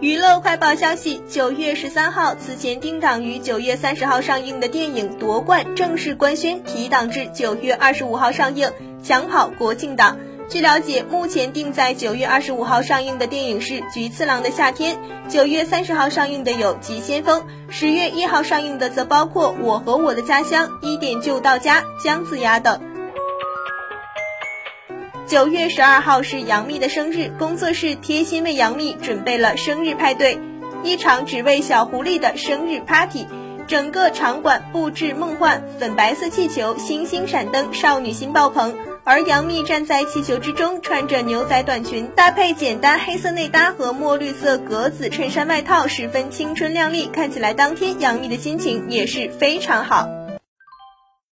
娱乐快报消息：九月十三号，此前定档于九月三十号上映的电影《夺冠》正式官宣提档至九月二十五号上映，抢跑国庆档。据了解，目前定在九月二十五号上映的电影是《菊次郎的夏天》，九月三十号上映的有《急先锋》，十月一号上映的则包括《我和我的家乡》、《一点就到家》、《姜子牙》等。九月十二号是杨幂的生日，工作室贴心为杨幂准备了生日派对，一场只为小狐狸的生日 party，整个场馆布置梦幻，粉白色气球，星星闪灯，少女心爆棚。而杨幂站在气球之中，穿着牛仔短裙，搭配简单黑色内搭和墨绿色格子衬衫外套，十分青春靓丽，看起来当天杨幂的心情也是非常好。